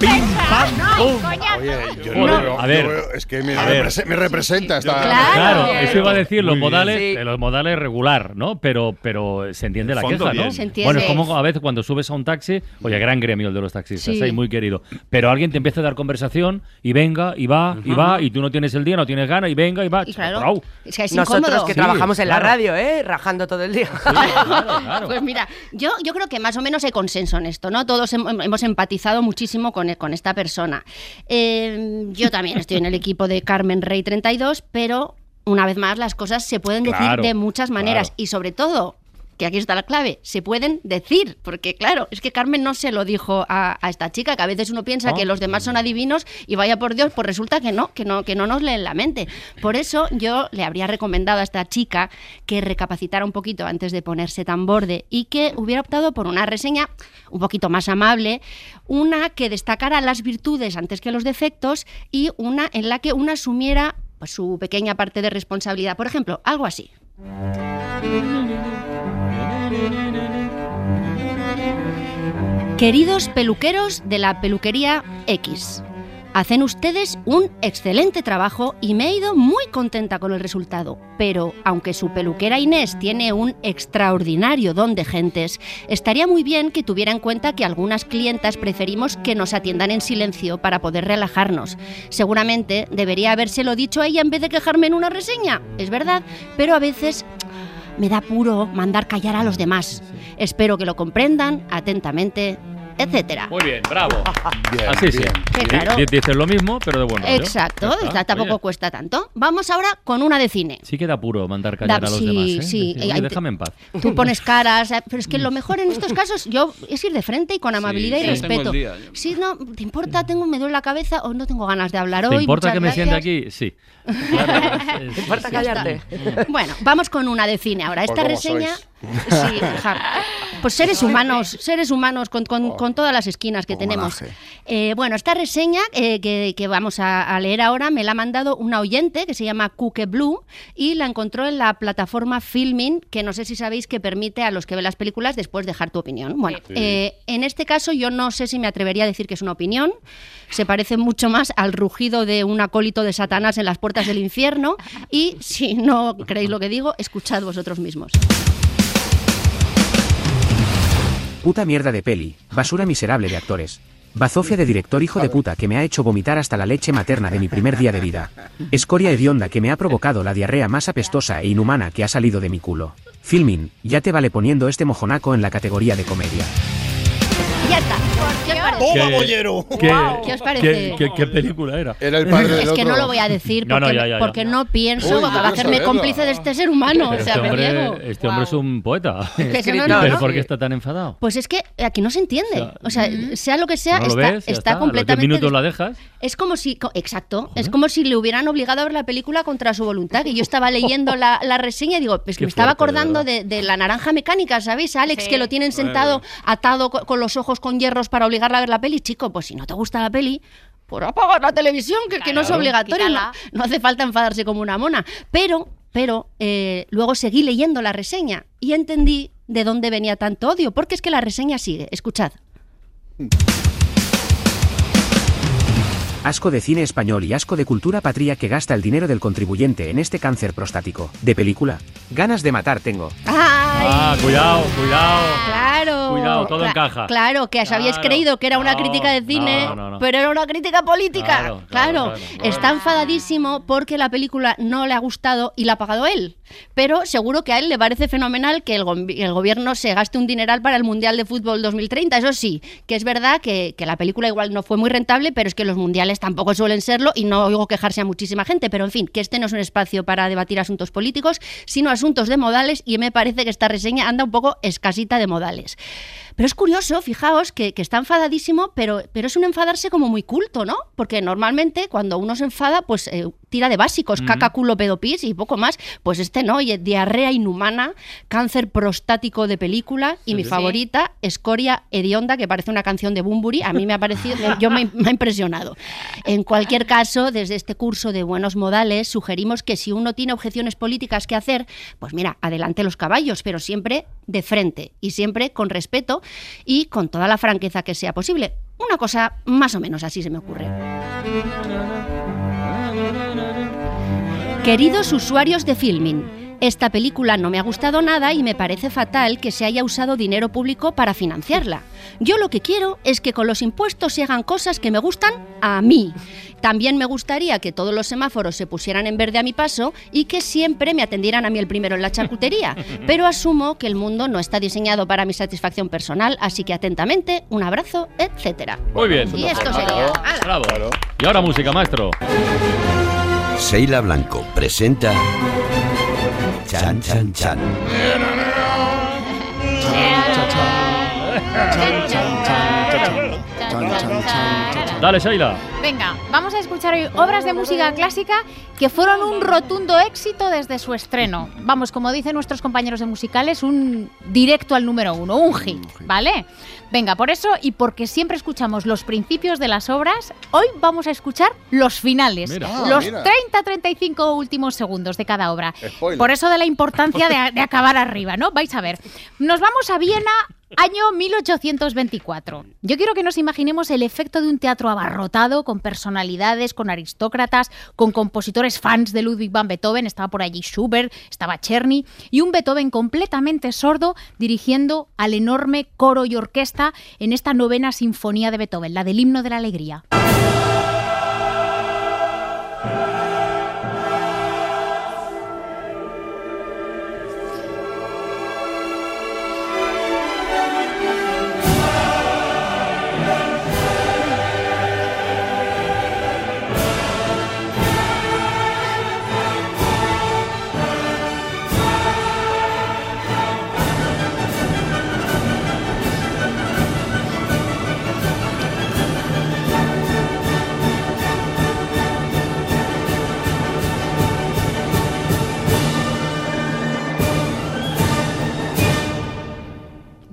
Oye, yo No. no, veo- A ver. yo veo- es que me, A ver. represe- me representa esta. Claro, eso iba a decir, los modales, Sí. los modales regular, ¿no? Pero, pero se entiende la queja, bien. ¿no? Se entiende. Bueno, es como a veces cuando subes a un taxi, oye, gran gremio el de los taxistas, Sí. ¿eh? muy querido. Pero alguien te empieza a dar conversación y venga, y va, y va, y tú no tienes el día, no tienes ganas, y venga, y va. Y claro, es que es Nosotros incómodo. que Sí, trabajamos en la radio, ¿eh? Rajando todo el día. <laughs> Pues mira, yo, yo creo que más o menos hay consenso en esto, ¿no? Todos hem- hemos empatizado muchísimo con, con esta persona. Eh, yo también estoy en el equipo de Carmen Rey 32, pero una vez más las cosas se pueden decir Claro, de muchas maneras claro. y sobre todo que aquí está la clave, se pueden decir, porque claro, es que Carmen no se lo dijo a, a esta chica, que a veces uno piensa que los demás son adivinos y vaya por Dios, pues resulta que no, que no, que no nos leen la mente. Por eso yo le habría recomendado a esta chica que recapacitara un poquito antes de ponerse tan borde y que hubiera optado por una reseña un poquito más amable, una que destacara las virtudes antes que los defectos y una en la que una asumiera pues, su pequeña parte de responsabilidad. Por ejemplo, algo así. Queridos peluqueros de la peluquería X, hacen ustedes un excelente trabajo y me he ido muy contenta con el resultado. Pero aunque su peluquera Inés tiene un extraordinario don de gentes, estaría muy bien que tuviera en cuenta que algunas clientas preferimos que nos atiendan en silencio para poder relajarnos. Seguramente debería habérselo dicho a ella en vez de quejarme en una reseña, es verdad, pero a veces me da puro mandar callar a los demás. Espero que lo comprendan atentamente. Etcétera. Muy bien, bravo. <laughs> Bien, Así sí. bien. Di- claro. di- Dices lo mismo, pero de buen rollo. Exacto, está. esta tampoco Oye, cuesta tanto. Vamos ahora con una de cine. Sí queda puro mandar callar Da- a los sí, demás, ¿eh? sí. Decir, "Oye, ante- déjame en paz. Tú pones <laughs> caras, eh, pero es que lo mejor en estos casos yo es ir de frente y con amabilidad y sí, respeto. día. Si no te importa, tengo me duele la cabeza o no tengo ganas de hablar ¿Te hoy. importa muchas que me siente aquí? Sí. <laughs> ¿Te importa callarte? Bueno, vamos con una de cine ahora. Esta cómo reseña. Sí, ja. Pues seres humanos, seres humanos con, con- con todas las esquinas que tenemos. Homenaje. Eh, bueno, esta reseña eh, que, que vamos a, a leer ahora me la ha mandado una oyente que se llama Cookie Blue y la encontró en la plataforma Filming, que no sé si sabéis que permite a los que ven las películas después dejar tu opinión. Bueno, Sí. eh, en este caso yo no sé si me atrevería a decir que es una opinión. Se parece mucho más al rugido de un acólito de Satanás en las puertas del infierno. Y si no creéis lo que digo, escuchad vosotros mismos. Puta mierda de peli, basura miserable de actores. Bazofia de director hijo de puta que me ha hecho vomitar hasta la leche materna de mi primer día de vida. Escoria hedionda que me ha provocado la diarrea más apestosa e inhumana que ha salido de mi culo. Filmin, ya te vale poniendo este mojonaco en la categoría de comedia. ¡Toma, ¿Qué- bollero! ¿Qué, ¿Qué os parece? ¿Qué, qué- qué película era? Era el padre del Es que otro. no lo voy a decir No, porque, no, ya, ya, ya. porque no pienso Uy, que yo va a quiero hacerme saberla. cómplice de este ser humano. Pero o sea, este me hombre, niego. este hombre es un poeta. No- ¿Pero ¿no? por qué está tan enfadado? Pues es que aquí no se entiende. O sea, sea lo que sea, ¿No lo está, ves? Ya está está. A completamente. minutos la dejas. Es como si, exacto, es como si le hubieran obligado a ver la película contra su voluntad. Que yo estaba leyendo la, la reseña y digo, pues Qué me estaba fuerte, acordando de, de la naranja mecánica, ¿sabéis? Alex, Sí. que lo tienen sentado atado co- con los ojos con hierros para obligarla a ver la peli. Chico, pues si no te gusta la peli, pues apagar la televisión, que, que no es obligatorio. No, hace falta enfadarse como una mona. Pero, pero, eh, luego seguí leyendo la reseña y entendí de dónde venía tanto odio. Porque es que la reseña sigue. Escuchad. Asco de cine español y asco de cultura patria que gasta el dinero del contribuyente en este cáncer prostático. De película. Ganas de matar tengo. Ah, cuidado, cuidado. Claro. Cuidado, todo Cla- encaja. Claro, que os habíais Claro. creído que era una No, crítica de cine, no, no, no. pero era una crítica política. Claro, Claro, claro, claro, claro. Está enfadadísimo porque la película no le ha gustado y la ha pagado él. Pero seguro que a él le parece fenomenal que el gobierno se gaste un dineral para el Mundial de Fútbol 2030. Eso sí, que es verdad que, que la película igual no fue muy rentable, pero es que los mundiales tampoco suelen serlo y no oigo quejarse a muchísima gente. Pero en fin, que este no es un espacio para debatir asuntos políticos, sino asuntos de modales y me parece que esta reseña anda un poco escasita de modales. Pero es curioso, fijaos, que, que está enfadadísimo, pero, pero es un enfadarse como muy culto, ¿no? Porque normalmente cuando uno se enfada, pues eh, tira de básicos, caca, culo, pedo, pis y poco más. Pues este no, oye, diarrea inhumana, cáncer prostático de película y mi sí. favorita, escoria hedionda, que parece una canción de Bumburi. A mí me ha parecido, yo me, me ha impresionado. En cualquier caso, desde este curso de buenos modales, sugerimos que si uno tiene objeciones políticas que hacer, pues mira, adelante los caballos, pero siempre de frente y siempre con respeto y con toda la franqueza que sea posible. Una cosa más o menos así se me ocurre. Queridos usuarios de Filmin, esta película no me ha gustado nada y me parece fatal que se haya usado dinero público para financiarla. Yo lo que quiero es que con los impuestos se hagan cosas que me gustan a mí. También me gustaría que todos los semáforos se pusieran en verde a mi paso y que siempre me atendieran a mí el primero en la charcutería. Pero asumo que el mundo no está diseñado para mi satisfacción personal, así que atentamente, un abrazo, etcétera. Muy bien. Y esto sería. ¡Hala! Bravo. Y ahora música, maestro. Seila Blanco presenta Chan Chan Chan. Dale, Sheila. Venga, vamos a escuchar hoy obras de música clásica que fueron un rotundo éxito desde su estreno. Vamos, como dicen nuestros compañeros de musicales, un directo al número uno, un hit, ¿vale? Venga, por eso y porque siempre escuchamos los principios de las obras, hoy vamos a escuchar los finales, Mira. Ah, los mira. 30-35 últimos segundos de cada obra. Spoiler. Por eso de la importancia de, <laughs> de acabar arriba, ¿no? Vais a ver. Nos vamos a Viena, año 1824. Yo quiero que nos imaginemos el efecto de un teatro abarrotado, con personalidades, con aristócratas, con compositores fans de Ludwig van Beethoven. Estaba por allí Schubert, estaba Czerny, y un Beethoven completamente sordo dirigiendo al enorme coro y orquesta en esta novena sinfonía de Beethoven, la del himno de la alegría.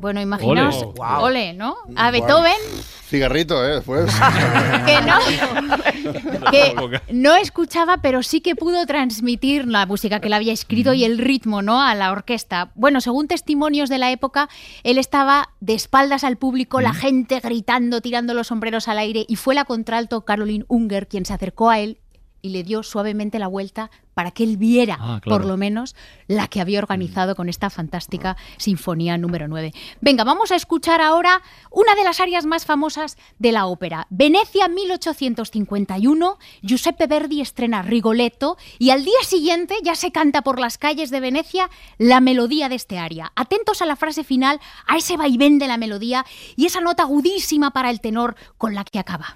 Bueno, imaginaos, Ole. Wow. ole, ¿no? A Beethoven, Cigarrito, ¿eh? Después. <laughs> que no, <laughs> que no escuchaba, pero sí que pudo transmitir la música que él había escrito y el ritmo, ¿no? A la orquesta. Bueno, según testimonios de la época, él estaba de espaldas al público, la gente gritando, tirando los sombreros al aire, y fue la contralto Caroline Unger quien se acercó a él y le dio suavemente la vuelta para que él viera, Ah, claro. por lo menos, la que había organizado con esta fantástica sinfonía número 9. Venga, vamos a escuchar ahora una de las áreas más famosas de la ópera. Venecia 1851, Giuseppe Verdi estrena Rigoletto y al día siguiente ya se canta por las calles de Venecia la melodía de este aria. Atentos a la frase final, a ese vaivén de la melodía y esa nota agudísima para el tenor con la que acaba.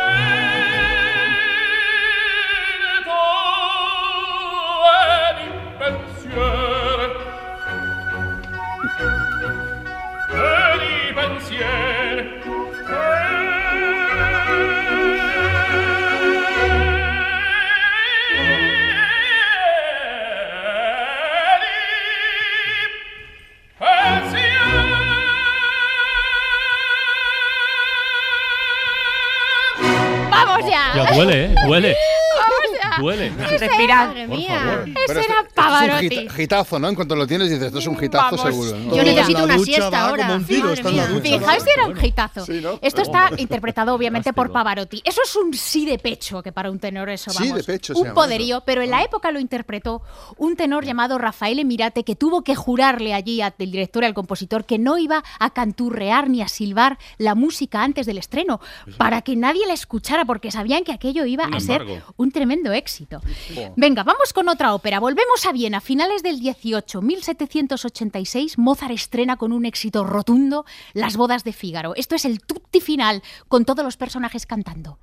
Ese- Respirad. madre Por mía. favor. Ese Pero era esto- es un hitazo, ¿no? En cuanto lo tienes dices, esto es un hitazo Vamos. seguro. ¿no? Yo necesito una siesta ahora. un tiro, ducha. Fijaos si era un hitazo. Sí, ¿no? Esto está <laughs> interpretado obviamente por Pavarotti. Eso es un sí de pecho, que para un tenor eso Sí vamos. de pecho se un poderío, pero en la época lo interpretó un tenor llamado Rafael Emirate que tuvo que jurarle allí al director y al compositor que no iba a canturrear ni a silbar la música antes del estreno para que nadie la escuchara porque sabían que aquello iba a ser un tremendo éxito. Venga, vamos con otra ópera. Volvemos a Viena. A finales del 18, 1786, Mozart estrena con un éxito rotundo Las bodas de Fígaro. Esto es el tutti final, con todos los personajes cantando.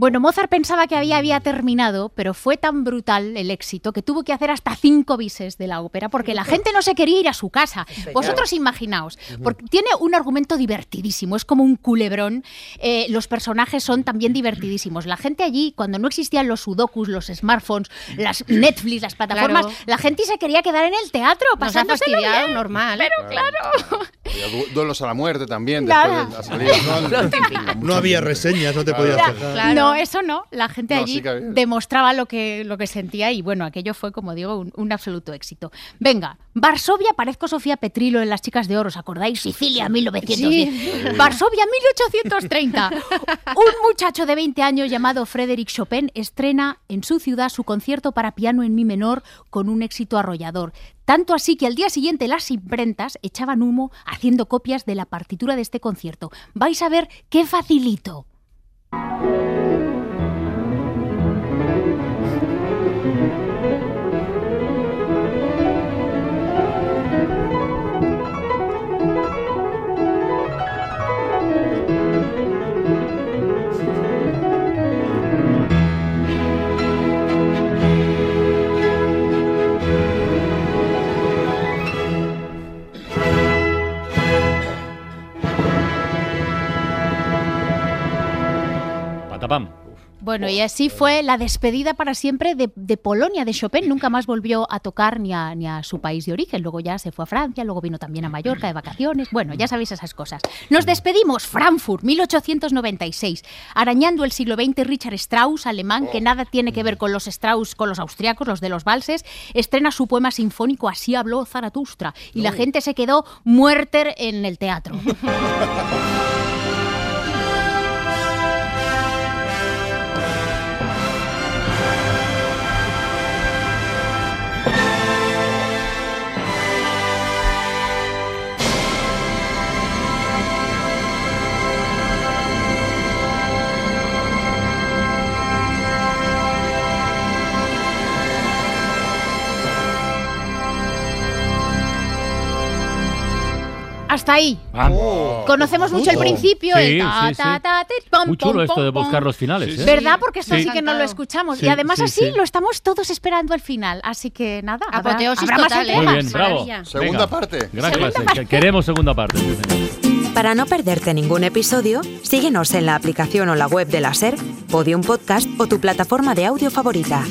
Bueno, Mozart pensaba que había, había terminado, pero fue tan brutal el éxito que tuvo que hacer hasta cinco bises de la ópera porque la gente no se quería ir a su casa. Vosotros imaginaos, porque tiene un argumento divertidísimo, es como un culebrón. eh, los personajes son también divertidísimos. La gente allí, cuando no existían los sudokus, los smartphones, las Netflix, las plataformas, Claro. la gente se quería quedar en el teatro, Nos ha fastidiado, bien. normal. Pero claro. Du- duelos a la muerte también Nada. después de la salida. No <laughs> había reseñas, no te podías Ya, quejar. No, eso no. La gente No, allí sí demostraba lo que, lo que sentía y bueno, aquello fue, como digo, un, un absoluto éxito. Venga, Varsovia, parezco Sofía Petrilo en Las Chicas de Oro, ¿os acordáis? Sicilia, 1910. Sí. Varsovia, 1830. <laughs> Un muchacho de 20 años llamado Frédéric Chopin estrena en su ciudad su concierto para piano en mi menor con un éxito arrollador. Tanto así que al día siguiente las imprentas echaban humo haciendo copias de la partitura de este concierto. Vais a ver qué facilito. Bueno, y así fue la despedida para siempre de, de Polonia, de Chopin. Nunca más volvió a tocar ni a, ni a su país de origen. Luego ya se fue a Francia, luego vino también a Mallorca de vacaciones. Bueno, ya sabéis esas cosas. Nos despedimos. Frankfurt, 1896. Arañando el siglo XX, Richard Strauss, alemán, que nada tiene que ver con los Strauss, con los austriacos, los de los valses, estrena su poema sinfónico Así habló Zaratustra. Y la gente se quedó muerter en el teatro. <laughs> Hasta ahí. Vamos. Conocemos mucho el Oh. principio, Sí, el ta, sí, sí. ta, ta, ti, pom, Muy chulo pom, esto de buscar pom. los finales, ¿eh? ¿Verdad? Porque esto sí, Sí. que no lo escuchamos. Sí, y además sí, así sí. lo estamos todos esperando al final. Así que nada, habrá, Apoteosis habrá más total. Muy entregas. bien, bravo. Segunda parte. Gran clase. Queremos segunda parte. Para no perderte ningún episodio, síguenos en la aplicación o la web de la SER, Podium Podcast o tu plataforma de audio favorita.